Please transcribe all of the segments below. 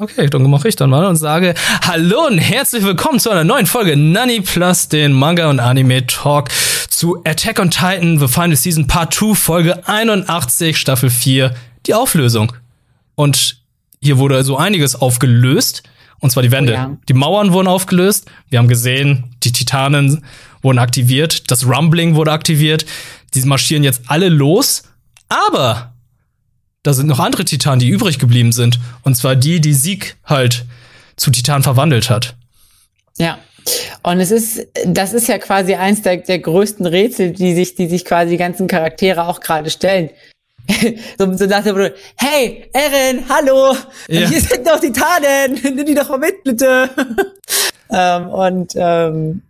Okay, dann mache ich dann mal und sage Hallo und herzlich willkommen zu einer neuen Folge Nani Plus, den Manga und Anime Talk zu Attack on Titan, The Final Season Part 2, Folge 81, Staffel 4, die Auflösung. Und hier wurde so einiges aufgelöst, und zwar die Wände. Oh ja. Die Mauern wurden aufgelöst, wir haben gesehen, die Titanen wurden aktiviert, das Rumbling wurde aktiviert, die marschieren jetzt alle los, aber da sind noch andere Titanen, die übrig geblieben sind. Und zwar die, die Sieg halt zu Titan verwandelt hat. Ja. Und es ist, das ist ja quasi eins der, der größten Rätsel, die sich, die sich quasi die ganzen Charaktere auch gerade stellen. so, so nach dem Motto, hey, Eren, hallo, ja. hier sind doch Titanen, nimm die doch mal mit, bitte. ähm, und ähm,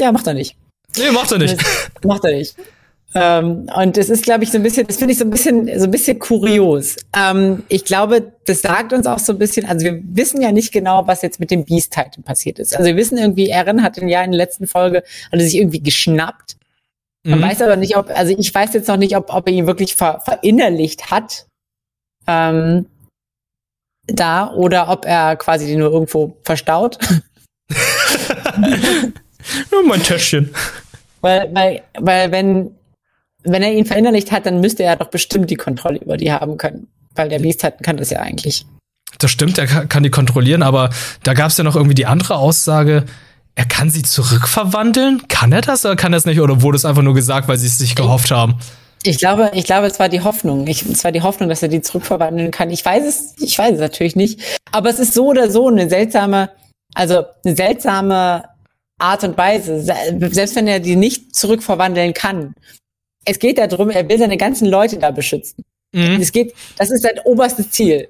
ja, macht er nicht. Nee, macht er nicht. macht er nicht. Ähm, und es ist, glaube ich, so ein bisschen, das finde ich so ein bisschen, so ein bisschen kurios. Ähm, ich glaube, das sagt uns auch so ein bisschen, also wir wissen ja nicht genau, was jetzt mit dem Beast Titan passiert ist. Also wir wissen irgendwie, Aaron hat ihn ja in der letzten Folge, hat er sich irgendwie geschnappt. Man mhm. weiß aber nicht, ob, also ich weiß jetzt noch nicht, ob, ob er ihn wirklich ver, verinnerlicht hat. Ähm, da oder ob er quasi den nur irgendwo verstaut. Nur mein Täschchen. Weil, weil, weil wenn, wenn er ihn verinnerlicht hat, dann müsste er doch bestimmt die Kontrolle über die haben können. Weil der Beast hat, kann das ja eigentlich. Das stimmt, er kann die kontrollieren, aber da gab es ja noch irgendwie die andere Aussage, er kann sie zurückverwandeln? Kann er das oder kann er es nicht? Oder wurde es einfach nur gesagt, weil sie es sich gehofft haben? Ich glaube, ich glaube, es war die Hoffnung. Ich, es war die Hoffnung, dass er die zurückverwandeln kann. Ich weiß es, ich weiß es natürlich nicht. Aber es ist so oder so eine seltsame, also eine seltsame Art und Weise. Selbst wenn er die nicht zurückverwandeln kann, es geht darum, er will seine ganzen Leute da beschützen. Mhm. Es geht, das ist sein oberstes Ziel.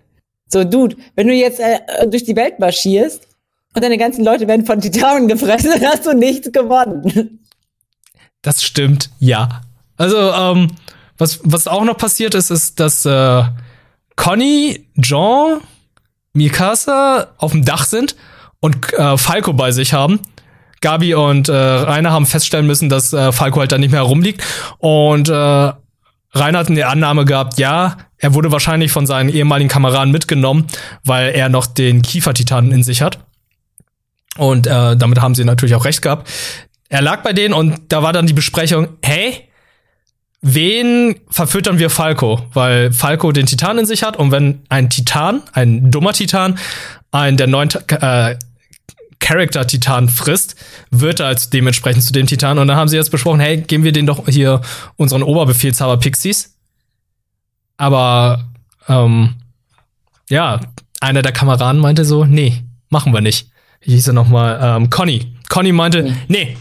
So, Dude, wenn du jetzt äh, durch die Welt marschierst und deine ganzen Leute werden von Titanen gefressen, dann hast du nichts gewonnen. Das stimmt, ja. Also, ähm, was, was auch noch passiert ist, ist, dass äh, Conny, Jean, Mikasa auf dem Dach sind und äh, Falco bei sich haben. Gabi und äh, Rainer haben feststellen müssen, dass äh, Falco halt da nicht mehr herumliegt. Und äh, Rainer hat eine Annahme gehabt, ja, er wurde wahrscheinlich von seinen ehemaligen Kameraden mitgenommen, weil er noch den Kiefertitanen in sich hat. Und äh, damit haben sie natürlich auch recht gehabt. Er lag bei denen und da war dann die Besprechung, hey, wen verfüttern wir Falco? Weil Falco den Titan in sich hat und wenn ein Titan, ein dummer Titan, einen der neun äh, Character-Titan frisst, wird er als dementsprechend zu dem Titan. Und dann haben sie jetzt besprochen, hey, geben wir den doch hier unseren Oberbefehlshaber Pixies. Aber ähm, ja, einer der Kameraden meinte so, nee, machen wir nicht. Wie hieß er nochmal? Ähm, Conny. Conny meinte, nee, nee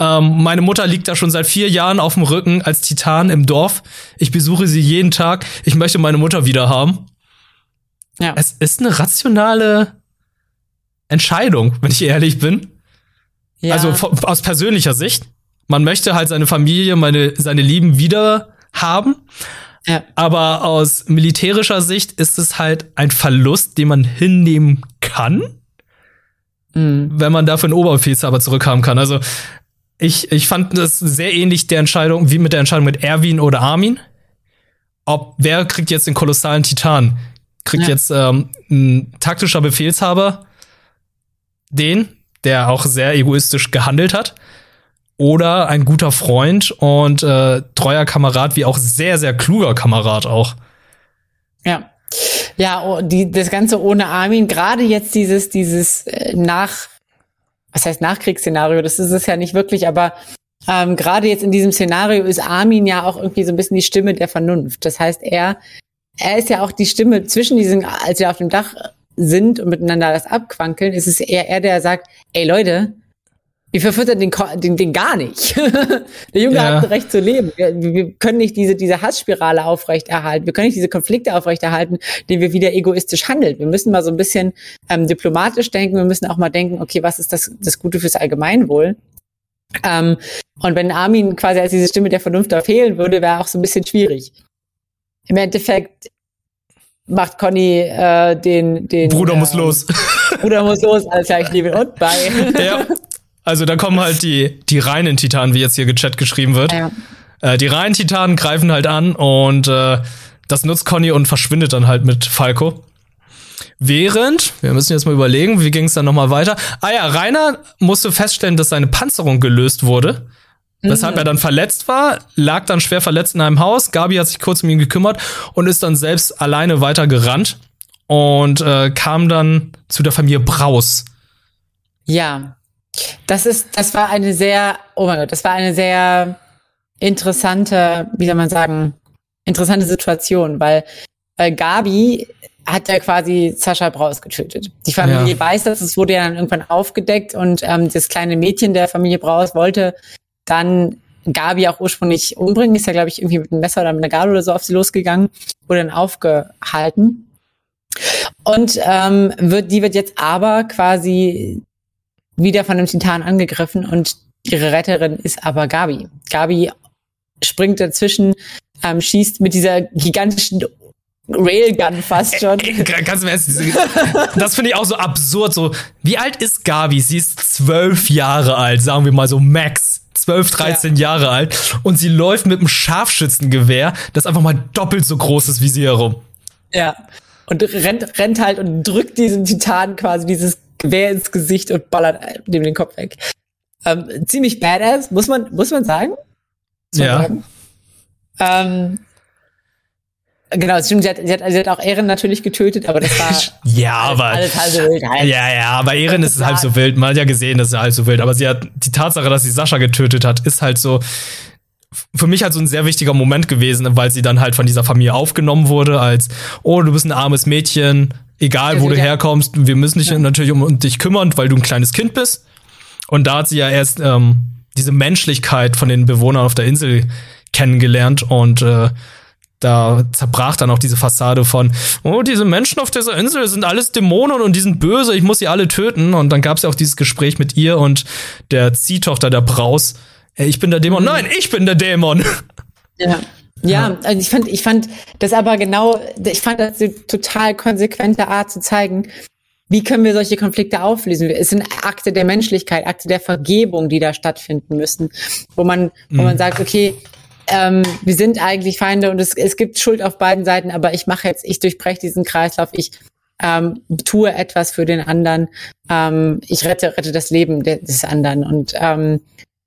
ähm, meine Mutter liegt da schon seit vier Jahren auf dem Rücken als Titan im Dorf. Ich besuche sie jeden Tag. Ich möchte meine Mutter wieder haben. Ja. Es ist eine rationale Entscheidung, wenn ich ehrlich bin. Ja. Also aus persönlicher Sicht. Man möchte halt seine Familie, meine, seine Lieben wieder haben. Ja. Aber aus militärischer Sicht ist es halt ein Verlust, den man hinnehmen kann, mhm. wenn man dafür einen Oberbefehlshaber zurückhaben kann. Also ich, ich fand das sehr ähnlich der Entscheidung, wie mit der Entscheidung mit Erwin oder Armin. Ob wer kriegt jetzt den kolossalen Titan? Kriegt ja. jetzt ähm, ein taktischer Befehlshaber den, der auch sehr egoistisch gehandelt hat, oder ein guter Freund und äh, treuer Kamerad, wie auch sehr, sehr kluger Kamerad auch. Ja. Ja, oh, die, das Ganze ohne Armin, gerade jetzt dieses, dieses äh, nach, was heißt Nachkriegsszenario, das ist es ja nicht wirklich, aber ähm, gerade jetzt in diesem Szenario ist Armin ja auch irgendwie so ein bisschen die Stimme der Vernunft. Das heißt, er, er ist ja auch die Stimme zwischen diesen, als wir auf dem Dach sind und miteinander das abquankeln, ist es eher er, der sagt, ey Leute, wir verfüttern den, den, den gar nicht. der Junge ja. hat ein Recht zu leben. Wir, wir, können nicht diese, diese Hassspirale aufrechterhalten. Wir können nicht diese Konflikte aufrechterhalten, die wir wieder egoistisch handeln. Wir müssen mal so ein bisschen ähm, diplomatisch denken. Wir müssen auch mal denken, okay, was ist das, das Gute fürs Allgemeinwohl? Ähm, und wenn Armin quasi als diese Stimme der Vernunft da fehlen würde, wäre auch so ein bisschen schwierig. Im Endeffekt macht Conny äh, den, den Bruder äh, muss los. Bruder muss los, alles klar, ich liebe und bye. Ja. Also da kommen halt die, die reinen Titanen, wie jetzt hier gechat geschrieben wird. Ja. Äh, die reinen Titanen greifen halt an und äh, das nutzt Conny und verschwindet dann halt mit Falco. Während, wir müssen jetzt mal überlegen, wie ging es dann nochmal weiter. Ah ja, Rainer musste feststellen, dass seine Panzerung gelöst wurde. Weshalb er dann verletzt war, lag dann schwer verletzt in einem Haus. Gabi hat sich kurz um ihn gekümmert und ist dann selbst alleine weiter gerannt und äh, kam dann zu der Familie Braus. Ja, das ist, das war eine sehr, oh mein Gott, das war eine sehr interessante, wie soll man sagen, interessante Situation, weil, weil Gabi hat ja quasi Sascha Braus getötet. Die Familie ja. weiß das, es wurde ja dann irgendwann aufgedeckt und ähm, das kleine Mädchen der Familie Braus wollte dann Gabi auch ursprünglich umbringen, ist ja, glaube ich, irgendwie mit einem Messer oder mit einer Gabel oder so auf sie losgegangen, wurde dann aufgehalten. Und ähm, wird, die wird jetzt aber quasi wieder von einem Titan angegriffen und ihre Retterin ist aber Gabi. Gabi springt dazwischen, ähm, schießt mit dieser gigantischen Railgun fast schon. Ä ganz im Ernst, das finde ich auch so absurd. So, wie alt ist Gabi? Sie ist zwölf Jahre alt, sagen wir mal so Max. 12, 13 ja. Jahre alt und sie läuft mit einem Scharfschützengewehr, das einfach mal doppelt so groß ist wie sie herum. Ja. Und rennt, rennt halt und drückt diesen Titan quasi dieses Gewehr ins Gesicht und ballert dem den Kopf weg. Ähm, ziemlich badass, muss man, muss man sagen. ja. Ähm, Genau, stimmt, sie hat, sie, hat, sie hat auch Ehren natürlich getötet, aber das war ja, aber, alles halb so wild. Halt. Ja, ja, aber Ehren ist halb so wild. Man hat ja gesehen, dass er halb so wild. Aber sie hat die Tatsache, dass sie Sascha getötet hat, ist halt so für mich halt so ein sehr wichtiger Moment gewesen, weil sie dann halt von dieser Familie aufgenommen wurde als, oh, du bist ein armes Mädchen, egal wo du herkommst, wir müssen dich ja. natürlich um, um dich kümmern, weil du ein kleines Kind bist. Und da hat sie ja erst ähm, diese Menschlichkeit von den Bewohnern auf der Insel kennengelernt und äh, da zerbrach dann auch diese Fassade von, oh, diese Menschen auf dieser Insel sind alles Dämonen und die sind böse, ich muss sie alle töten. Und dann gab es ja auch dieses Gespräch mit ihr und der Ziehtochter der Braus. Ey, ich bin der Dämon. Nein, ich bin der Dämon. Ja. Ja, also ich fand, ich fand das aber genau, ich fand das eine total konsequente Art zu zeigen, wie können wir solche Konflikte auflösen? Es sind Akte der Menschlichkeit, Akte der Vergebung, die da stattfinden müssen, wo man, wo man mhm. sagt, okay, ähm, wir sind eigentlich Feinde und es, es gibt Schuld auf beiden Seiten, aber ich mache jetzt, ich durchbreche diesen Kreislauf, ich ähm, tue etwas für den anderen, ähm, ich rette, rette das Leben des anderen. Und ähm,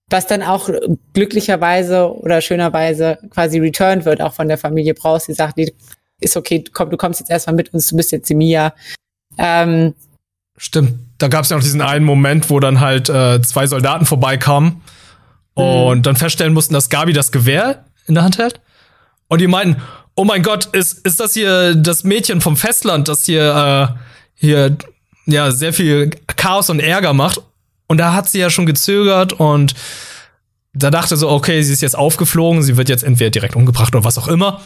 was dann auch glücklicherweise oder schönerweise quasi returned wird, auch von der Familie Braus, die sagt, nee, ist okay, komm, du kommst jetzt erstmal mit uns, du bist jetzt die Mia. Ähm, Stimmt, da gab es ja noch diesen einen Moment, wo dann halt äh, zwei Soldaten vorbeikamen und mhm. dann feststellen mussten, dass Gabi das Gewehr in der Hand hält. Und die meinten, oh mein Gott, ist, ist das hier das Mädchen vom Festland, das hier, äh, hier ja sehr viel Chaos und Ärger macht. Und da hat sie ja schon gezögert und da dachte so, okay, sie ist jetzt aufgeflogen, sie wird jetzt entweder direkt umgebracht oder was auch immer.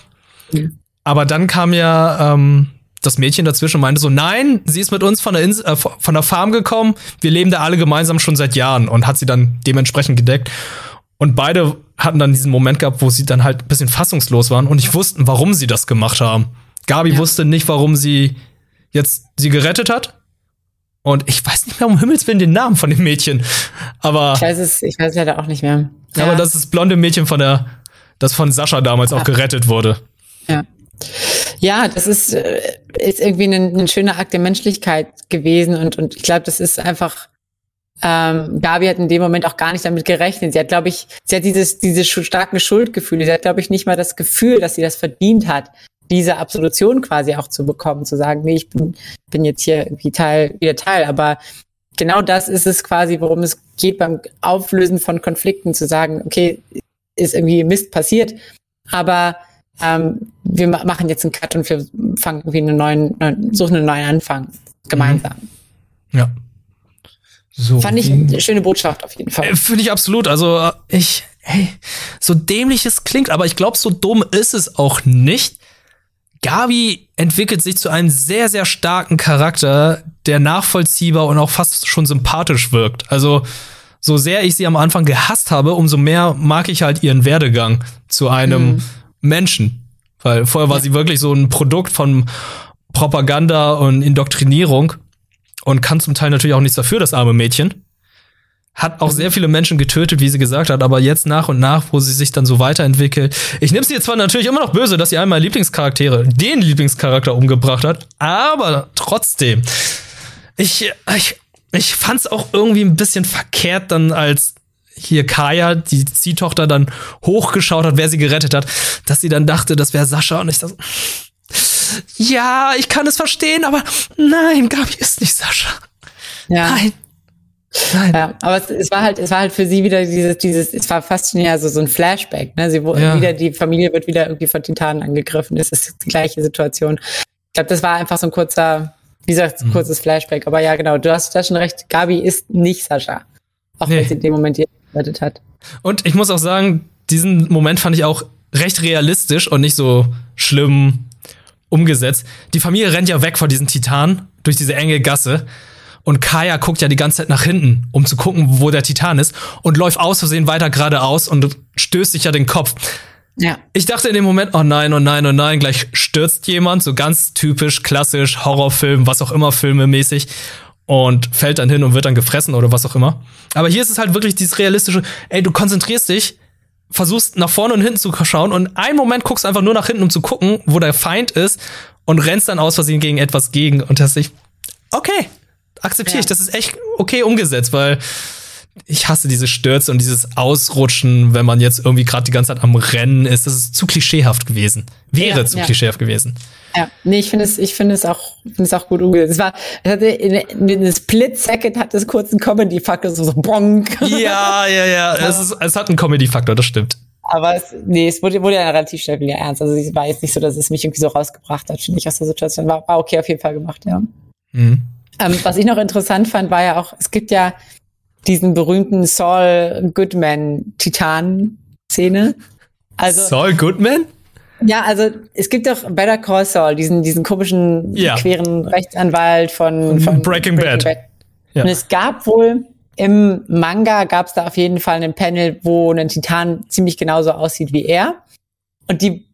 Mhm. Aber dann kam ja ähm, das Mädchen dazwischen meinte so, nein, sie ist mit uns von der, Insel, äh, von der Farm gekommen, wir leben da alle gemeinsam schon seit Jahren und hat sie dann dementsprechend gedeckt. Und beide hatten dann diesen Moment gehabt, wo sie dann halt ein bisschen fassungslos waren und nicht wussten, warum sie das gemacht haben. Gabi ja. wusste nicht, warum sie jetzt sie gerettet hat. Und ich weiß nicht mehr um Himmels Willen den Namen von dem Mädchen. Aber. Ich weiß es, ich weiß es leider auch nicht mehr. Ja. Aber das ist das blonde Mädchen von der, das von Sascha damals ja. auch gerettet wurde. Ja. Ja, das ist, äh, ist irgendwie ein, ein schöner Akt der Menschlichkeit gewesen und, und ich glaube, das ist einfach, ähm, Gabi hat in dem Moment auch gar nicht damit gerechnet. Sie hat, glaube ich, sie hat dieses, diese starken Schuldgefühle. Sie hat, glaube ich, nicht mal das Gefühl, dass sie das verdient hat, diese Absolution quasi auch zu bekommen, zu sagen, nee, ich bin, bin jetzt hier irgendwie Teil, wieder Teil. Aber genau das ist es quasi, worum es geht beim Auflösen von Konflikten, zu sagen, okay, ist irgendwie Mist passiert, aber ähm, wir machen jetzt einen Cut und wir fangen irgendwie einen neuen, suchen einen neuen Anfang gemeinsam. Mhm. Ja. So. Fand ich eine schöne Botschaft auf jeden Fall. Äh, Finde ich absolut. Also äh, ich, hey, so dämlich es klingt, aber ich glaube, so dumm ist es auch nicht. Gabi entwickelt sich zu einem sehr, sehr starken Charakter, der nachvollziehbar und auch fast schon sympathisch wirkt. Also, so sehr ich sie am Anfang gehasst habe, umso mehr mag ich halt ihren Werdegang zu einem mhm. Menschen. Weil vorher war sie wirklich so ein Produkt von Propaganda und Indoktrinierung und kann zum Teil natürlich auch nichts dafür, das arme Mädchen. hat auch sehr viele Menschen getötet, wie sie gesagt hat, aber jetzt nach und nach, wo sie sich dann so weiterentwickelt. Ich nehme sie jetzt zwar natürlich immer noch böse, dass sie einmal Lieblingscharaktere, den Lieblingscharakter umgebracht hat, aber trotzdem. Ich, ich, ich fand's auch irgendwie ein bisschen verkehrt dann, als hier Kaya, die Ziehtochter, dann hochgeschaut hat, wer sie gerettet hat, dass sie dann dachte, das wäre Sascha und ich dachte, ja, ich kann es verstehen, aber nein, Gabi ist nicht Sascha. Ja. Nein. Nein. Ja, aber es, es, war halt, es war halt für sie wieder dieses, dieses, es war fast schon ja so, so ein Flashback, ne? Sie wurde Ja. wieder, die Familie wird wieder irgendwie von Titanen angegriffen. Es ist die gleiche Situation. Ich glaube, das war einfach so ein kurzer, wie gesagt, Mhm. kurzes Flashback. Aber ja, genau, du hast da schon recht. Gabi ist nicht Sascha. Auch Nee. wenn sie in dem Moment die gerettet hat. Und ich muss auch sagen, diesen Moment fand ich auch recht realistisch und nicht so schlimm umgesetzt. Die Familie rennt ja weg vor diesen Titan durch diese enge Gasse. Und Kaya guckt ja die ganze Zeit nach hinten, um zu gucken, wo der Titan ist. Und läuft aus Versehen weiter geradeaus und stößt sich ja den Kopf. Ja. Ich dachte in dem Moment, oh nein, oh nein, oh nein, gleich stürzt jemand, so ganz typisch, klassisch, Horrorfilm, was auch immer, filmemäßig, und fällt dann hin und wird dann gefressen oder was auch immer. Aber hier ist es halt wirklich dieses realistische, ey, du konzentrierst dich, versuchst nach vorne und hinten zu schauen und einen Moment guckst einfach nur nach hinten, um zu gucken, wo der Feind ist und rennst dann aus Versehen gegen etwas gegen und hast dich, okay, akzeptiere Ja. ich, das ist echt okay umgesetzt, weil ich hasse diese Stürze und dieses Ausrutschen, wenn man jetzt irgendwie gerade die ganze Zeit am Rennen ist. Das ist zu klischeehaft gewesen. Wäre Ja, zu ja. klischeehaft gewesen. Ja, nee, ich finde es, ich finde es auch, finde es auch gut umgesetzt. Es war, es hatte in, in einem Split Second hat es kurz einen Comedy-Faktor, so, so bonk. Ja, ja, ja. Es, ist, es hat einen Comedy-Faktor, das stimmt. Aber es, nee, es wurde, wurde ja relativ schnell wieder ernst. Also es war jetzt nicht so, dass es mich irgendwie so rausgebracht hat, finde ich, aus der Situation. War, war okay auf jeden Fall gemacht, ja. Mhm. Ähm, was ich noch interessant fand, war ja auch, es gibt ja diesen berühmten Saul Goodman Titan-Szene. Also, Saul Goodman? ja, also es gibt doch Better Call Saul, diesen, diesen komischen, Ja. queren Rechtsanwalt von, von Breaking Bad. Ja. Und es gab wohl im Manga gab es da auf jeden Fall einen Panel, wo ein Titan ziemlich genauso aussieht wie er. Und die,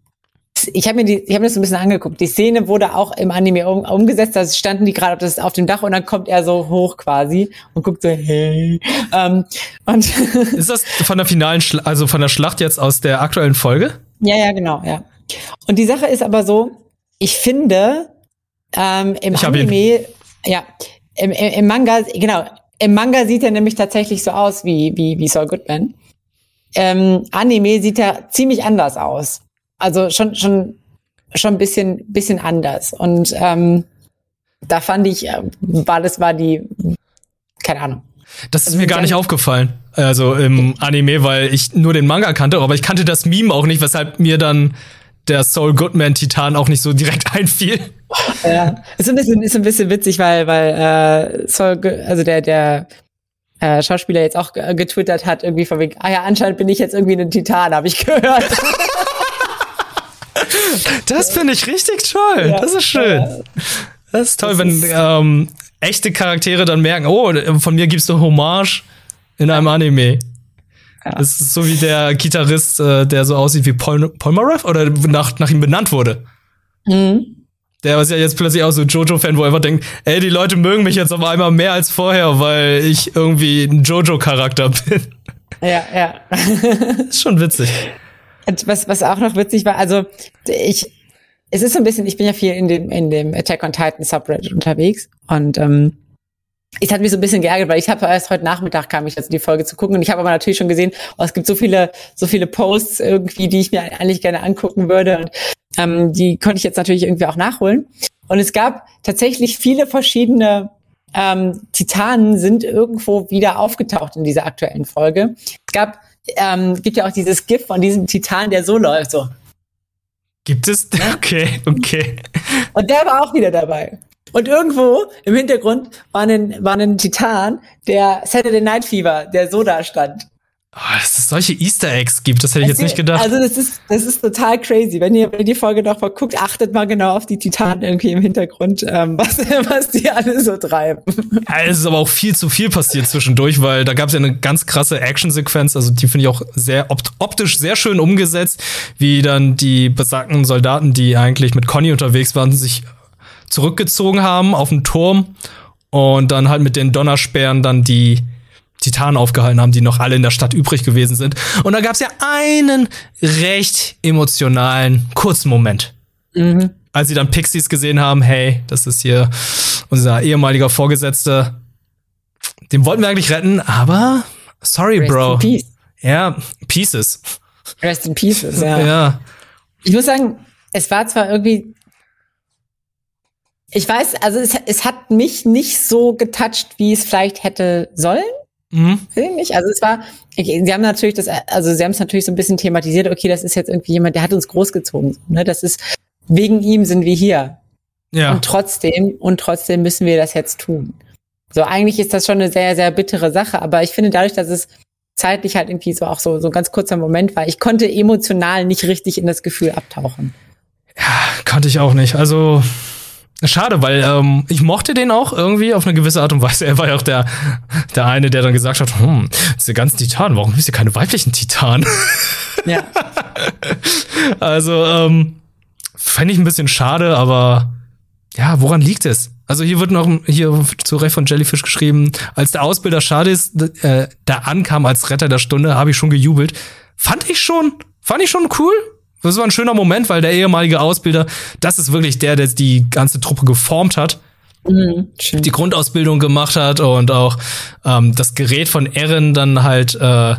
ich habe mir die, ich habe mir das so ein bisschen angeguckt. Die Szene wurde auch im Anime um, umgesetzt. Da standen die gerade auf, auf dem Dach und dann kommt er so hoch quasi und guckt so hey. Ähm, und Ist das von der finalen, Schla also von der Schlacht jetzt aus der aktuellen Folge? Ja, ja, genau, ja. Und die Sache ist aber so, ich finde, ähm, im Ich. Anime, ja, im, im, im Manga, genau, im Manga sieht er nämlich tatsächlich so aus wie, wie, wie Saul Goodman. Ähm, Anime sieht er ziemlich anders aus. Also schon, schon, schon ein bisschen, bisschen anders. Und ähm, da fand ich, äh, war das war die, keine Ahnung. Das ist Also mir gar nicht aufgefallen. Also im Anime, weil ich nur den Manga kannte, aber ich kannte das Meme auch nicht, weshalb mir dann der Saul Goodman Titan auch nicht so direkt einfiel. Ja, ist ein bisschen, ist ein bisschen witzig, weil, weil äh, Saul, Go- also der, der äh, Schauspieler jetzt auch ge- getwittert hat, irgendwie von wegen, ah ja, anscheinend bin ich jetzt irgendwie ein Titan, habe ich gehört. Das finde ich richtig toll. Ja. Das ist schön. Das ist toll, Das wenn ist- ähm, echte Charaktere dann merken, oh, von mir gibst du Hommage in einem Anime. Ja. Das ist so wie der Gitarrist, äh, der so aussieht wie Paul Polnareff oder nach, nach ihm benannt wurde. mhm. Der ist ja jetzt plötzlich auch so Jojo-Fan, wo er einfach denkt, ey, die Leute mögen mich jetzt auf einmal mehr als vorher, weil ich irgendwie ein Jojo-Charakter bin. Ja, ja. ist schon witzig. Und was, was auch noch witzig war, also ich, es ist so ein bisschen, ich bin ja viel in dem, in dem Attack on Titan Subreddit unterwegs und ähm, es hat mich so ein bisschen geärgert, weil ich habe erst heute Nachmittag kam ich jetzt die Folge zu gucken und ich habe aber natürlich schon gesehen, oh, es gibt so viele, so viele Posts irgendwie, die ich mir eigentlich gerne angucken würde und ähm, die konnte ich jetzt natürlich irgendwie auch nachholen. Und es gab tatsächlich viele verschiedene ähm, Titanen sind irgendwo wieder aufgetaucht in dieser aktuellen Folge. Es gab, ähm, gibt ja auch dieses GIF von diesem Titan, der so läuft, so. Gibt es? Okay, okay. Und der war auch wieder dabei. Und irgendwo im Hintergrund war ein, war ein Titan, der Saturday Night Fever, der so da stand. Oh, dass es solche Easter Eggs gibt, das hätte ich jetzt nicht gedacht. Also das ist, das ist total crazy. Wenn ihr, wenn ihr die Folge noch mal guckt, achtet mal genau auf die Titanen irgendwie im Hintergrund, ähm, was, was die alle so treiben. Ja, es ist aber auch viel zu viel passiert zwischendurch, weil da gab es ja eine ganz krasse Actionsequenz, also die finde ich auch sehr opt optisch sehr schön umgesetzt, wie dann die besagten Soldaten, die eigentlich mit Conny unterwegs waren, sich zurückgezogen haben auf den Turm und dann halt mit den Donnersperren dann die Titanen aufgehalten haben, die noch alle in der Stadt übrig gewesen sind. Und da gab es ja einen recht emotionalen, kurzen Moment. Mhm. Als sie dann Pixies gesehen haben, hey, das ist hier unser ehemaliger Vorgesetzter. Den wollten wir eigentlich retten, aber sorry, Rest Bro. In peace. Ja, Pieces. Rest in Pieces, ja. ja. Ich muss sagen, es war zwar irgendwie ich weiß, also es, es hat mich nicht so getoucht, wie es vielleicht hätte sollen. Mhm. Nicht. Also es war, okay, sie haben natürlich das, also sie haben es natürlich so ein bisschen thematisiert, okay, das ist jetzt irgendwie jemand, der hat uns großgezogen. Ne? Das ist, wegen ihm sind wir hier. Ja. Und trotzdem, und trotzdem müssen wir das jetzt tun. So, eigentlich ist das schon eine sehr, sehr bittere Sache, aber ich finde dadurch, dass es zeitlich halt irgendwie so auch so, so ein ganz kurzer Moment war, ich konnte emotional nicht richtig in das Gefühl abtauchen. Ja, konnte ich auch nicht. Also, Schade, weil ähm, ich mochte den auch irgendwie auf eine gewisse Art und Weise. Er war ja auch der, der eine, der dann gesagt hat, hm, diese ganzen Titanen, warum bist du keine weiblichen Titanen? Ja. also, ähm, fände ich ein bisschen schade, aber ja, woran liegt es? Also hier wird noch hier zu Recht von Jellyfish geschrieben, als der Ausbilder Schadis äh, da ankam als Retter der Stunde, habe ich schon gejubelt. Fand ich schon, fand ich schon cool. Das war ein schöner Moment, weil der ehemalige Ausbilder, das ist wirklich der, der die ganze Truppe geformt hat. Mhm, die Grundausbildung gemacht hat und auch ähm, das Gerät von Erin dann halt äh,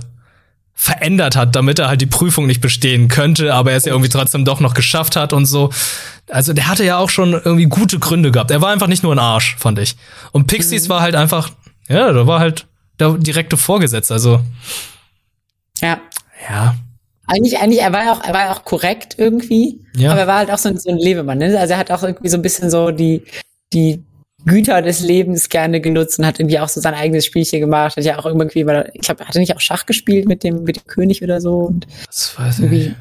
verändert hat, damit er halt die Prüfung nicht bestehen könnte, aber er es ja irgendwie trotzdem doch noch geschafft hat und so. Also der hatte ja auch schon irgendwie gute Gründe gehabt. Er war einfach nicht nur ein Arsch, fand ich. Und Pixies mhm. war halt einfach, ja, da war halt der direkte Vorgesetzte, also. Ja. Ja. Eigentlich, eigentlich, er war ja auch, er war ja auch korrekt irgendwie, ja. aber er war halt auch so ein, so ein Lebemann. Ne? Also er hat auch irgendwie so ein bisschen so die, die Güter des Lebens gerne genutzt und hat irgendwie auch so sein eigenes Spielchen gemacht. Hat ja auch irgendwie, ich glaube, hat er nicht auch Schach gespielt mit dem, mit dem König oder so? Und das weiß ich nicht.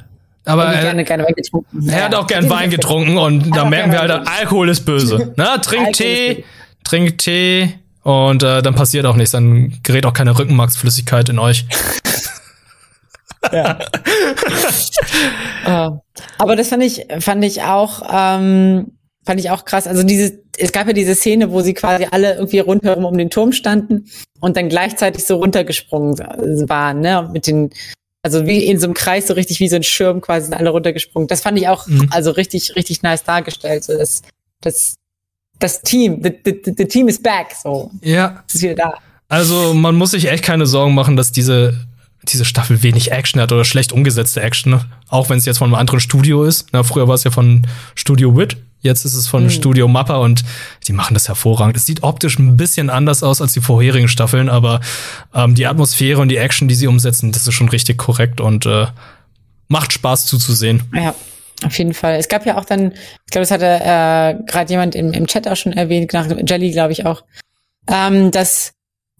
Aber er, gerne, gerne Wein getrunken. er hat auch gern Wein getrunken und da merken wir halt, Alkohol ist böse. Na, trink Tee, trink Tee und äh, dann passiert auch nichts. Dann gerät auch keine Rückenmarksflüssigkeit in euch. ja. uh, aber das fand ich, fand ich auch, ähm, fand ich auch krass. Also diese, es gab ja diese Szene, wo sie quasi alle irgendwie rundherum um den Turm standen und dann gleichzeitig so runtergesprungen waren, ne, mit den, also wie in so einem Kreis, so richtig wie so ein Schirm quasi sind alle runtergesprungen. Das fand ich auch, mhm. also richtig, richtig nice dargestellt. So das, das, das Team, the, the, the team is back, so. Ja. ist wieder da. Also man muss sich echt keine Sorgen machen, dass diese diese Staffel wenig Action hat oder schlecht umgesetzte Action, ne? auch wenn es jetzt von einem anderen Studio ist. Na, früher war es ja von Studio Wit, jetzt ist es von mhm. Studio Mappa und die machen das hervorragend. Es sieht optisch ein bisschen anders aus als die vorherigen Staffeln, aber ähm, die Atmosphäre und die Action, die sie umsetzen, das ist schon richtig korrekt und äh, macht Spaß zuzusehen. Ja. Auf jeden Fall. Es gab ja auch dann, ich glaube, das hatte äh, gerade jemand im, im Chat auch schon erwähnt, nach Jelly, glaube ich auch, ähm, dass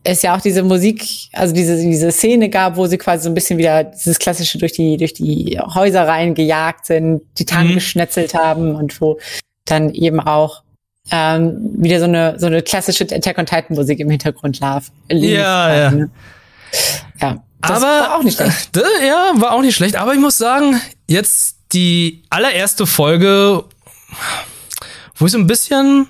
es ja auch diese Musik, also diese, diese Szene gab, wo sie quasi so ein bisschen wieder dieses klassische durch die, durch die Häuser rein gejagt sind, die Tanken mhm. geschnetzelt haben und wo dann eben auch ähm, wieder so eine, so eine klassische Attack on Titan Musik im Hintergrund lief. Ja, ja. Ne? Ja. Das aber war auch nicht schlecht. Ja, war auch nicht schlecht. Aber ich muss sagen, jetzt die allererste Folge, wo ich so ein bisschen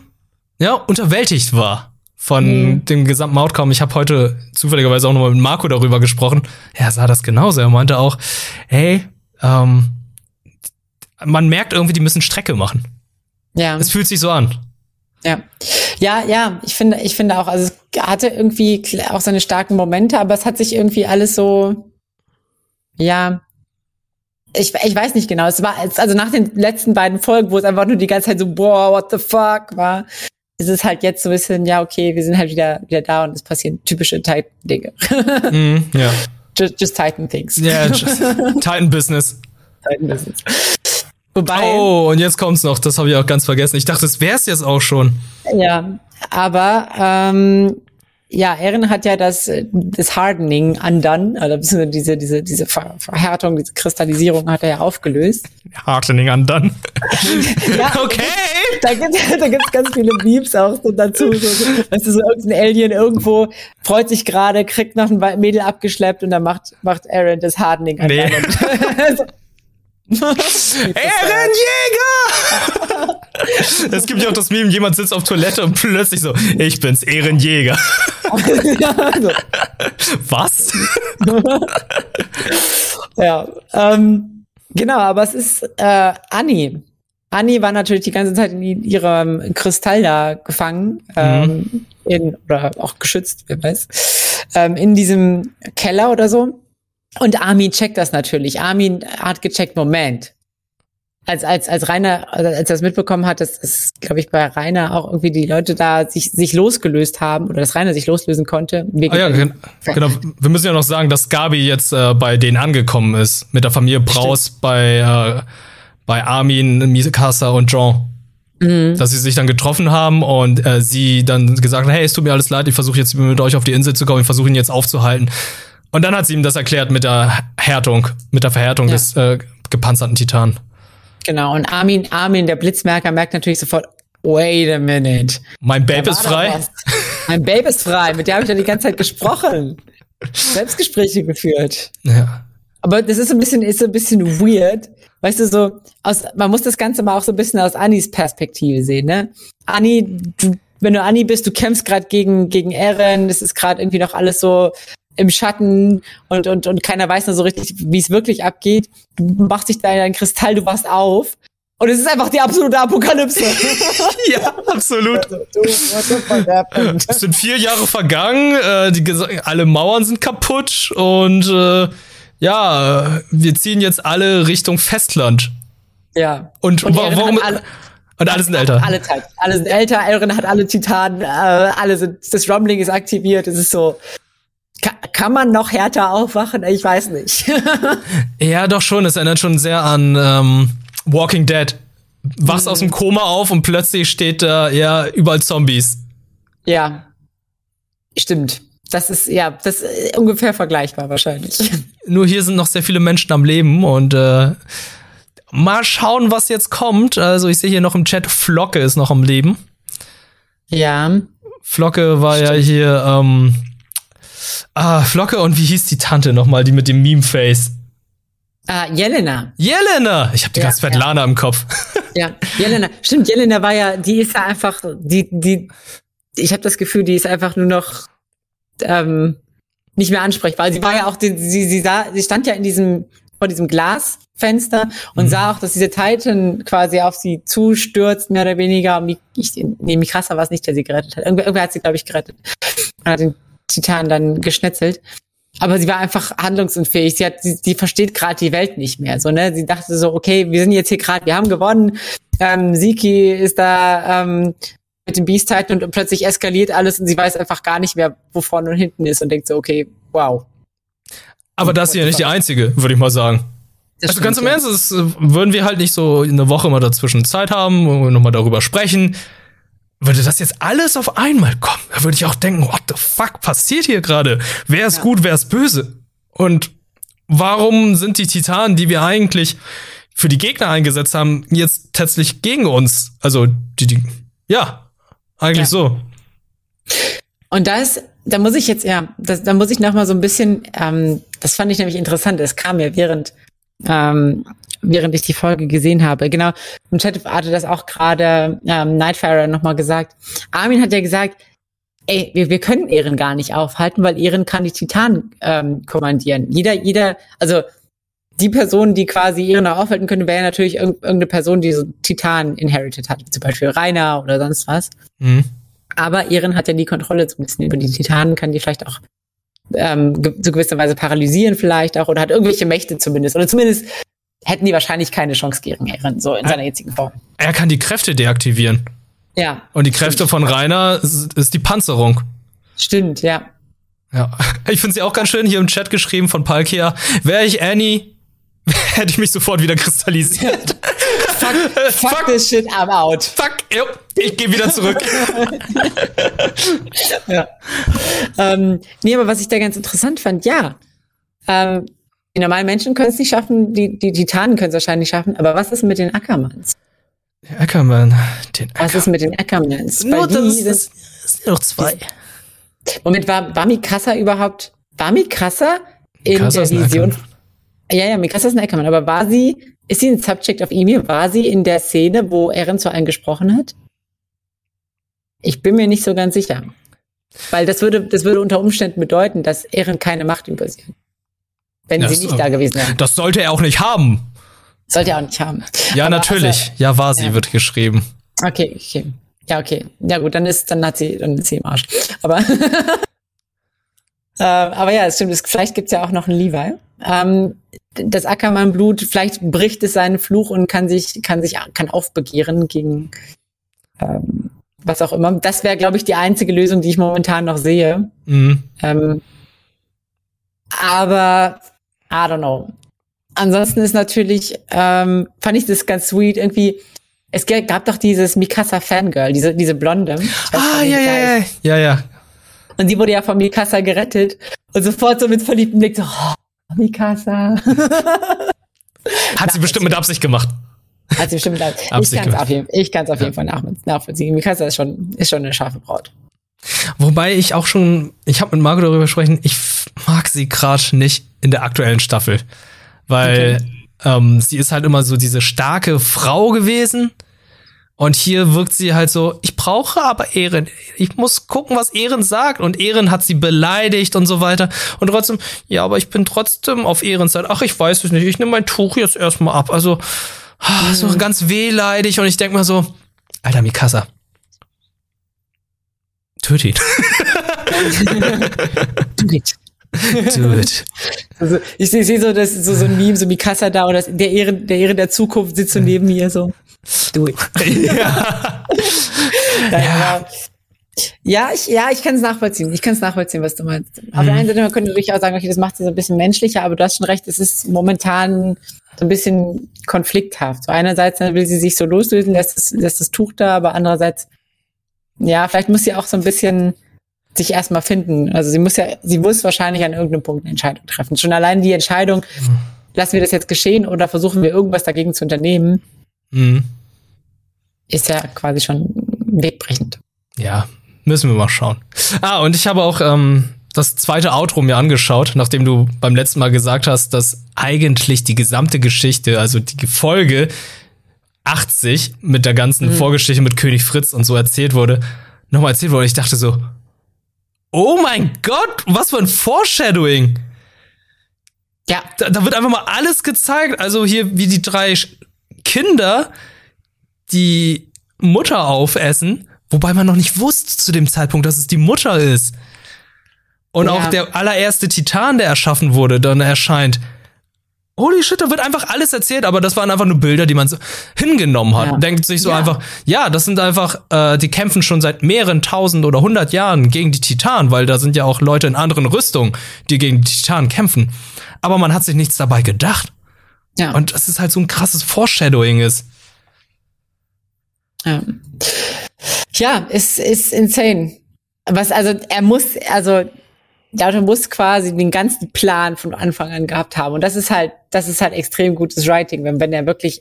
ja unterwältigt war von mhm. dem gesamten Outcome. Ich habe heute zufälligerweise auch nochmal mit Marco darüber gesprochen. Er sah das genauso. Er meinte auch, hey, ähm, man merkt irgendwie, die müssen Strecke machen. Ja. Es fühlt sich so an. Ja. Ja, ja, ich finde, ich finde auch, also es hatte irgendwie auch seine starken Momente, aber es hat sich irgendwie alles so, ja, ich, ich weiß nicht genau. Es war, also nach den letzten beiden Folgen, wo es einfach nur die ganze Zeit so, boah, what the fuck war, ist es halt jetzt so ein bisschen, ja, okay, wir sind halt wieder, wieder da und es passieren typische Titan-Dinge. Mm, ja. Just, just Titan Things. Ja, yeah, Titan Business. Titan Business. Wobei. Oh, und jetzt kommt's noch, das habe ich auch ganz vergessen. Ich dachte, das wär's jetzt auch schon. Ja, aber ähm, ja, Erin hat ja das, das Hardening undone, also diese, diese, diese Verhärtung, diese Kristallisierung hat er ja aufgelöst. Hardening undone. ja, okay. Da gibt es da gibt's ganz viele Beeps auch so dazu. So, weißt du, so irgendein Alien irgendwo freut sich gerade, kriegt noch ein Mädel abgeschleppt und dann macht, macht Aaron das Hardening undone. Nee. Ehrenjäger! es gibt ja auch das Meme, jemand sitzt auf Toilette und plötzlich so, ich bin's, Ehrenjäger. Was? ja, ähm, genau, aber es ist äh, Annie. Annie war natürlich die ganze Zeit in ihrem Kristall da gefangen, mhm. ähm, in, oder auch geschützt, wer weiß, ähm, in diesem Keller oder so. Und Armin checkt das natürlich. Armin hat gecheckt, Moment, als, als, als Rainer, also als er es mitbekommen hat, dass, dass glaube ich, bei Rainer auch irgendwie die Leute da sich, sich losgelöst haben oder dass Rainer sich loslösen konnte. Ah ja, genau. Wir müssen ja noch sagen, dass Gabi jetzt äh, bei denen angekommen ist, mit der Familie Braus Stimmt. bei, äh, bei Armin, Mikasa und Jean. Mhm. Dass sie sich dann getroffen haben und äh, sie dann gesagt haben, hey, es tut mir alles leid, ich versuche jetzt mit euch auf die Insel zu kommen, ich versuche ihn jetzt aufzuhalten. Und dann hat sie ihm das erklärt mit der Härtung, mit der Verhärtung ja. des äh, gepanzerten Titanen. Genau, und Armin, Armin, der Blitzmerker, merkt natürlich sofort, wait a minute. Mein Babe ist frei. Mein Babe ist frei, mit der habe ich ja die ganze Zeit gesprochen. Selbstgespräche geführt. Ja. Aber das ist ein bisschen, ist ein bisschen weird. Weißt du, so, aus, man muss das Ganze mal auch so ein bisschen aus Annis Perspektive sehen, ne? Anni, du, wenn du Anni bist, du kämpfst gerade gegen, gegen Eren, es ist gerade irgendwie noch alles so im Schatten und, und, und keiner weiß nur so richtig, wie es wirklich abgeht. Du machst dich da in einen Kristall, du wachst auf. Und es ist einfach die absolute Apokalypse. ja, absolut. Also, es sind vier Jahre vergangen, äh, die, alle Mauern sind kaputt und äh, ja, wir ziehen jetzt alle Richtung Festland. Ja. Und, und warum? Alle, und alle sind älter. Alle Zeit. Alle sind älter, Eren hat alle Titanen, äh, alle sind, das Rumbling ist aktiviert, es ist so, kann man noch härter aufwachen? Ich weiß nicht. ja, doch schon. Es erinnert schon sehr an ähm, Walking Dead. Wachst mhm. aus dem Koma auf und plötzlich steht da ja überall Zombies. Ja, stimmt. Das ist ja, das ist ungefähr vergleichbar wahrscheinlich. Nur hier sind noch sehr viele Menschen am Leben und äh, mal schauen, was jetzt kommt. Also ich sehe hier noch im Chat, Flocke ist noch am Leben. Ja. Flocke war Stimmt. ja hier ähm, Ah, Flocke und wie hieß die Tante nochmal, die mit dem Meme-Face? Ah, Jelena. Jelena! Ich habe die ja, ganze Zeit ja. Lana im Kopf. Ja, Jelena. Stimmt, Jelena war ja, die ist ja einfach, die, die, ich habe das Gefühl, die ist einfach nur noch ähm, nicht mehr ansprechbar. Sie war ja auch, die, sie, sie sah, sie stand ja in diesem, vor diesem Glasfenster und mhm. sah auch, dass diese Titan quasi auf sie zustürzt, mehr oder weniger. Ich, nee, Mikasa war es nicht, der sie gerettet hat. Irgendwer, irgendwer hat sie, glaube ich, gerettet. Und hat den Titan dann geschnetzelt. Aber sie war einfach handlungsunfähig. Sie hat, sie, sie versteht gerade die Welt nicht mehr. So, ne? Sie dachte so, okay, wir sind jetzt hier gerade, wir haben gewonnen. Ähm, Siki ist da ähm, mit dem Beast Titan und plötzlich eskaliert alles und sie weiß einfach gar nicht mehr, wo vorne und hinten ist und denkt so, okay, wow. Aber das ist ja nicht die einzige, würde ich mal sagen. Das also ganz im Ernst, das, äh, würden wir halt nicht so eine Woche mal dazwischen Zeit haben und nochmal darüber sprechen würde das jetzt alles auf einmal kommen, da würde ich auch denken, what the fuck passiert hier gerade? Wer ist ja. gut, wer ist böse? Und warum sind die Titanen, die wir eigentlich für die Gegner eingesetzt haben, jetzt tatsächlich gegen uns? Also, die, die ja, eigentlich ja. so. Und da ist, da muss ich jetzt, ja, das, da muss ich noch mal so ein bisschen, ähm, das fand ich nämlich interessant, es kam ja während ähm, während ich die Folge gesehen habe. Genau, im Chat hatte das auch gerade ähm, Nightfarer nochmal gesagt. Armin hat ja gesagt, ey, wir, wir können Ehren gar nicht aufhalten, weil Ehren kann die Titanen ähm, kommandieren. Jeder, jeder, also die Person, die quasi Ehren aufhalten könnte, wäre natürlich irg irgendeine Person, die so Titan inherited hat, zum Beispiel Rainer oder sonst was. Mhm. Aber Ehren hat ja die Kontrolle bisschen über die Titanen, kann die vielleicht auch ähm, zu gewisser Weise paralysieren vielleicht auch oder hat irgendwelche Mächte zumindest oder zumindest hätten die wahrscheinlich keine Chance gegen Eren, so in seiner jetzigen Form. Er kann die Kräfte deaktivieren. Ja. Und die Kräfte stimmt. von Rainer ist, die Panzerung. Stimmt, ja. Ja. Ich finde sie auch ganz schön hier im Chat geschrieben von Palkia. Wäre ich Annie, hätte ich mich sofort wieder kristallisiert. fuck, fuck, fuck this shit, I'm out. Fuck, jo, ich gehe wieder zurück. ja. Ähm, nee, aber was ich da ganz interessant fand, ja. Ähm, die normalen Menschen können es nicht schaffen, die, die Titanen können es wahrscheinlich schaffen, aber was ist mit den Ackermanns? Der Ackermann. Den Acker was ist mit den Ackermanns? Nur das, die das, das sind noch zwei. Moment, war, war Mikasa überhaupt, war Mikasa in Mikasa der Vision? Ja, ja, Mikasa ist ein Ackermann, aber war sie, ist sie ein Subject of Emir? War sie in der Szene, wo Eren zu einem gesprochen hat? Ich bin mir nicht so ganz sicher. Weil das würde, das würde unter Umständen bedeuten, dass Ehren keine Macht über sie hat. Wenn das, sie nicht da gewesen wären. Das sollte er auch nicht haben. Sollte er auch nicht haben. Ja, Aber natürlich. Also, ja, war sie, ja. wird geschrieben. Okay, okay. Ja, okay. Ja, gut, dann ist, dann hat sie, dann ist sie im Arsch. Aber, äh, aber ja, es stimmt. Vielleicht gibt's ja auch noch einen Levi. Ähm, das Ackermann-Blut, vielleicht bricht es seinen Fluch und kann sich, kann sich, kann aufbegehren gegen, ähm, was auch immer. Das wäre, glaube ich, die einzige Lösung, die ich momentan noch sehe. Mhm. Ähm, aber I don't know. Ansonsten ist natürlich, ähm, fand ich das ganz sweet, irgendwie, es gab doch dieses Mikasa Fangirl, diese, diese Blonde. Ah, ja, ja, ja, ja, ja. Und die wurde ja von Mikasa gerettet und sofort so mit verliebtem Blick so, oh, Mikasa. Hat sie bestimmt mit Absicht gemacht. Hat sie bestimmt mit Absicht ich kann's gemacht. ich kann es auf jeden Fall nachvollziehen. Mikasa ist schon, ist schon eine scharfe Braut. Wobei ich auch schon, ich habe mit Marco darüber sprechen, ich mag sie gerade nicht in der aktuellen Staffel. Weil okay. ähm, sie ist halt immer so diese starke Frau gewesen. Und hier wirkt sie halt so, ich brauche aber Ehren. Ich muss gucken, was Ehren sagt. Und Ehren hat sie beleidigt und so weiter. Und trotzdem, ja, aber ich bin trotzdem auf Ehrenzeit. Ach, ich weiß es nicht. Ich nehme mein Tuch jetzt erstmal ab. Also, mhm. so ganz wehleidig. Und ich denk mal so, alter Mikasa, töte ihn. Do it. It. Also ich sehe seh so, das so, so ein Meme, so Mikasa da und das, der Ehre, der Ehre der Zukunft sitzt so neben mir so. It. ja. ja. ja, ich, ja, ich kann es nachvollziehen. Ich kann es nachvollziehen, was du meinst. Auf mhm. der einen Seite man könnte durchaus sagen, okay, das macht sie so ein bisschen menschlicher, aber du hast schon recht, es ist momentan so ein bisschen konflikthaft. So einerseits will sie sich so loslösen, lässt das, lässt das Tuch da, aber andererseits, ja, vielleicht muss sie auch so ein bisschen sich erstmal finden. Also sie muss ja, sie muss wahrscheinlich an irgendeinem Punkt eine Entscheidung treffen. Schon allein die Entscheidung, mhm. lassen wir das jetzt geschehen oder versuchen wir irgendwas dagegen zu unternehmen, mhm. ist ja quasi schon wegbrechend. Ja, müssen wir mal schauen. Ah, und ich habe auch ähm, das zweite Outro mir angeschaut, nachdem du beim letzten Mal gesagt hast, dass eigentlich die gesamte Geschichte, also die Folge 80 mit der ganzen mhm. Vorgeschichte mit König Fritz und so erzählt wurde, nochmal erzählt wurde. Ich dachte so, Oh mein Gott, was für ein Foreshadowing. Ja. Da, da, wird einfach mal alles gezeigt. Also hier, wie die drei Kinder die Mutter aufessen, wobei man noch nicht wusste zu dem Zeitpunkt, dass es die Mutter ist. Und ja. auch der allererste Titan, der erschaffen wurde, dann erscheint. Holy shit, da wird einfach alles erzählt, aber das waren einfach nur Bilder, die man so hingenommen hat. Ja. Denkt sich so ja. einfach, ja, das sind einfach, äh, die kämpfen schon seit mehreren tausend oder hundert Jahren gegen die Titanen, weil da sind ja auch Leute in anderen Rüstungen, die gegen die Titanen kämpfen. Aber man hat sich nichts dabei gedacht. Ja. Und das ist halt so ein krasses Foreshadowing ist. Ja. Ja, ist, ist insane. Was, also, er muss, also, der Autor muss quasi den ganzen Plan von Anfang an gehabt haben. Und das ist halt, das ist halt extrem gutes Writing, wenn, wenn er wirklich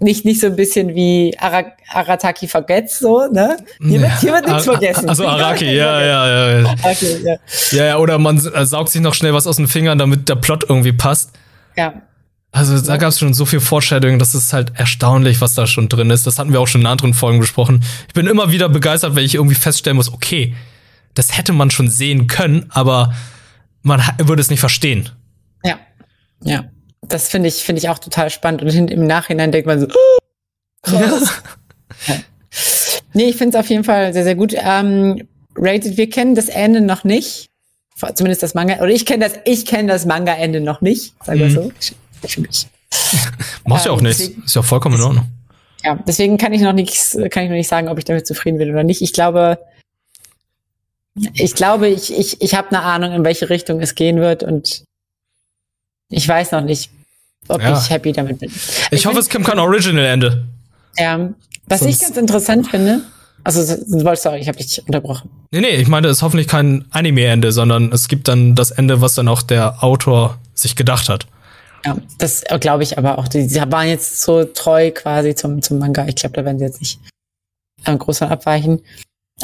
nicht, nicht so ein bisschen wie Ara Arataki Forgets, so, ne? Hier wird, hier wird nichts vergessen. Also Araki, ja, ja, ja, ja. Okay, ja. Ja, ja, oder man äh, saugt sich noch schnell was aus den Fingern, damit der Plot irgendwie passt. Ja. Also da gab es schon so viel Foreshadowing, das ist halt erstaunlich, was da schon drin ist. Das hatten wir auch schon in anderen Folgen besprochen. Ich bin immer wieder begeistert, wenn ich irgendwie feststellen muss, okay, das hätte man schon sehen können, aber man würde es nicht verstehen. Ja, ja. Das finde ich, finde ich auch total spannend. Und im Nachhinein denkt man so, oh, ja. ja. Nee, ich finde es auf jeden Fall sehr, sehr gut. Ähm, rated, wir kennen das Ende noch nicht. Zumindest das Manga. Oder ich kenne das, ich kenne das Manga-Ende noch nicht. Sagen wir mhm. so. Ich, ich, Macht ja auch ähm, nichts. Ist ja vollkommen in Ordnung. Ja, deswegen kann ich noch nichts, kann ich noch nicht sagen, ob ich damit zufrieden bin oder nicht. Ich glaube, ich glaube, ich, ich, ich habe eine Ahnung, in welche Richtung es gehen wird und ich weiß noch nicht, ob ja. ich happy damit bin. Ich, ich hoffe, es kommt kein Original-Ende. Ja, was Sonst ich ganz interessant finde, also sorry, ich habe dich unterbrochen. Nee, nee, ich meine, es ist hoffentlich kein Anime-Ende, sondern es gibt dann das Ende, was dann auch der Autor sich gedacht hat. Ja, das glaube ich aber auch. Die, die waren jetzt so treu quasi zum, zum Manga. Ich glaube, da werden sie jetzt nicht äh, groß von abweichen.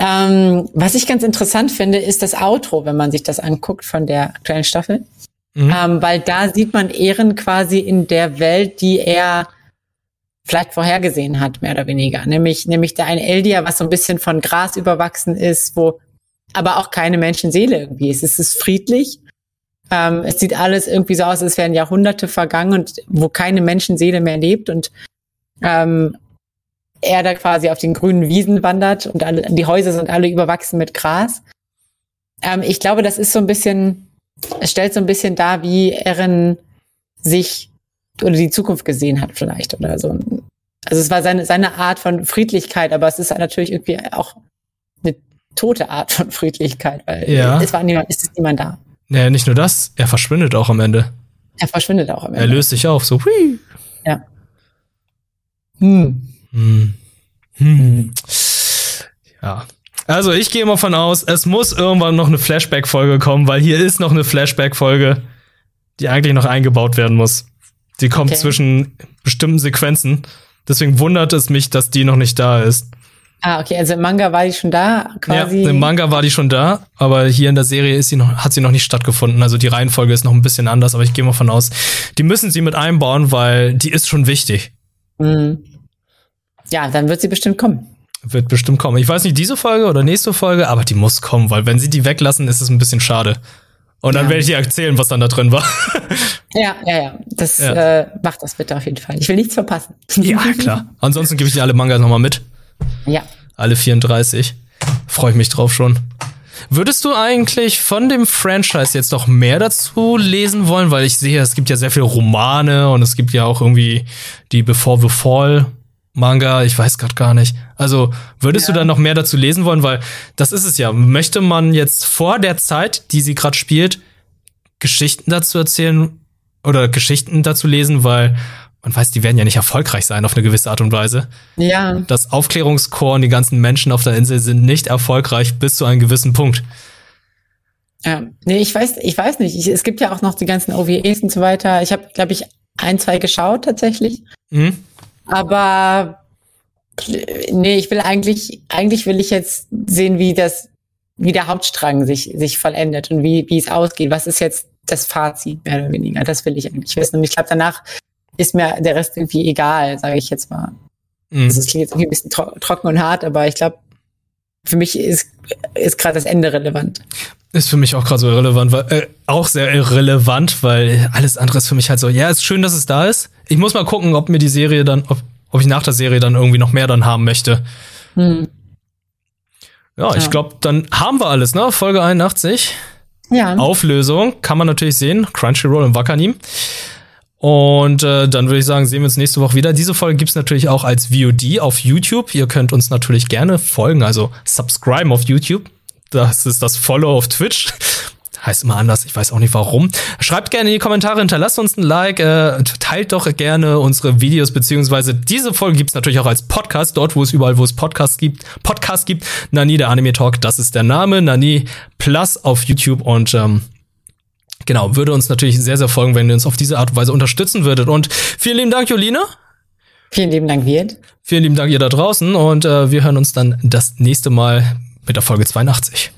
Ähm, was ich ganz interessant finde, ist das Outro, wenn man sich das anguckt von der aktuellen Staffel. Mhm. Ähm, weil da sieht man Ehren quasi in der Welt, die er vielleicht vorhergesehen hat, mehr oder weniger. Nämlich, nämlich da ein Eldia, was so ein bisschen von Gras überwachsen ist, wo aber auch keine Menschenseele irgendwie. Es ist friedlich. Ähm, es sieht alles irgendwie so aus, als wären Jahrhunderte vergangen und wo keine Menschenseele mehr lebt und ähm, er da quasi auf den grünen Wiesen wandert und alle, die Häuser sind alle überwachsen mit Gras. Ähm, ich glaube, das ist so ein bisschen, es stellt so ein bisschen dar, wie Erin sich oder die Zukunft gesehen hat vielleicht oder so. Also es war seine, seine Art von Friedlichkeit, aber es ist natürlich irgendwie auch eine tote Art von Friedlichkeit, weil Ja. es war niemand, es ist niemand da. Naja, nicht nur das, er verschwindet auch am Ende. Er verschwindet auch am Er Ende. löst sich auf, so. Hui. Ja. Hm. Hm. Hm. Ja. Also ich gehe mal von aus, es muss irgendwann noch eine Flashback-Folge kommen, weil hier ist noch eine Flashback-Folge, die eigentlich noch eingebaut werden muss. Die kommt Okay. zwischen bestimmten Sequenzen. Deswegen wundert es mich, dass die noch nicht da ist. Ah, okay, also im Manga war die schon da, quasi. Ja, im Manga war die schon da, aber hier in der Serie ist sie noch, hat sie noch nicht stattgefunden. Also die Reihenfolge ist noch ein bisschen anders, aber ich gehe mal von aus, die müssen sie mit einbauen, weil die ist schon wichtig. Hm. Ja, dann wird sie bestimmt kommen. Wird bestimmt kommen. Ich weiß nicht, diese Folge oder nächste Folge, aber die muss kommen, weil wenn sie die weglassen, ist es ein bisschen schade. Und dann Ja. werde ich dir erzählen, was dann da drin war. Ja, ja, ja. Das Ja. Äh, macht das bitte auf jeden Fall. Ich will nichts verpassen. Ansonsten gebe ich dir alle Mangas nochmal mit. Ja. Alle 34. Freue ich mich drauf schon. Würdest du eigentlich von dem Franchise jetzt noch mehr dazu lesen wollen? Weil ich sehe, es gibt ja sehr viele Romane und es gibt ja auch irgendwie die Before the Fall Manga. Ich weiß gerade gar nicht. Also würdest Ja. du dann noch mehr dazu lesen wollen? Weil das ist es ja. Möchte man jetzt vor der Zeit, die sie gerade spielt, Geschichten dazu erzählen oder Geschichten dazu lesen? Weil man weiß, die werden ja nicht erfolgreich sein auf eine gewisse Art und Weise Ja. das Aufklärungskorps und die ganzen Menschen auf der Insel sind nicht erfolgreich bis zu einem gewissen Punkt. Ja. Nee, ich weiß, ich weiß nicht. Ich, es gibt ja auch noch die ganzen OVEs und so weiter. Ich habe, glaube ich, ein, zwei geschaut tatsächlich. Mhm. Aber nee, ich will eigentlich, eigentlich will ich jetzt sehen, wie das, wie der Hauptstrang sich, sich vollendet und wie, wie es ausgeht. Was ist jetzt das Fazit, mehr oder weniger? Das will ich eigentlich wissen. Und ich glaube, danach ist mir der Rest irgendwie egal, sage ich jetzt mal. Mhm. Also es klingt jetzt irgendwie ein bisschen tro trocken und hart, aber ich glaube, für mich ist, ist gerade das Ende relevant. Ist für mich auch gerade so irrelevant, weil, äh, auch sehr irrelevant, weil alles andere ist für mich halt so, ja, ist schön, dass es da ist. Ich muss mal gucken, ob mir die Serie dann, ob, ob ich nach der Serie dann irgendwie noch mehr dann haben möchte. Hm. Ja, ich Ja. glaube, dann haben wir alles, ne? Folge 81. Ja. Auflösung kann man natürlich sehen. Crunchyroll und Wakanim. Und äh, dann würde ich sagen, sehen wir uns nächste Woche wieder. Diese Folge gibt's natürlich auch als VOD auf YouTube. Ihr könnt uns natürlich gerne folgen, also subscriben auf YouTube. Das ist das Follow auf Twitch. Heißt immer anders, ich weiß auch nicht warum. Schreibt gerne in die Kommentare, hinterlasst uns ein Like, äh, teilt doch gerne unsere Videos, beziehungsweise diese Folge gibt's natürlich auch als Podcast, dort wo es überall, wo es Podcasts gibt, Podcast gibt. Nani, der Anime Talk, das ist der Name. Nani Plus auf YouTube und ähm, Genau, würde uns natürlich sehr, sehr folgen, wenn ihr uns auf diese Art und Weise unterstützen würdet. Und vielen lieben Dank, Jolina. Vielen lieben Dank, Wirt. Vielen lieben Dank, ihr da draußen. Und äh, wir hören uns dann das nächste Mal mit der Folge 82.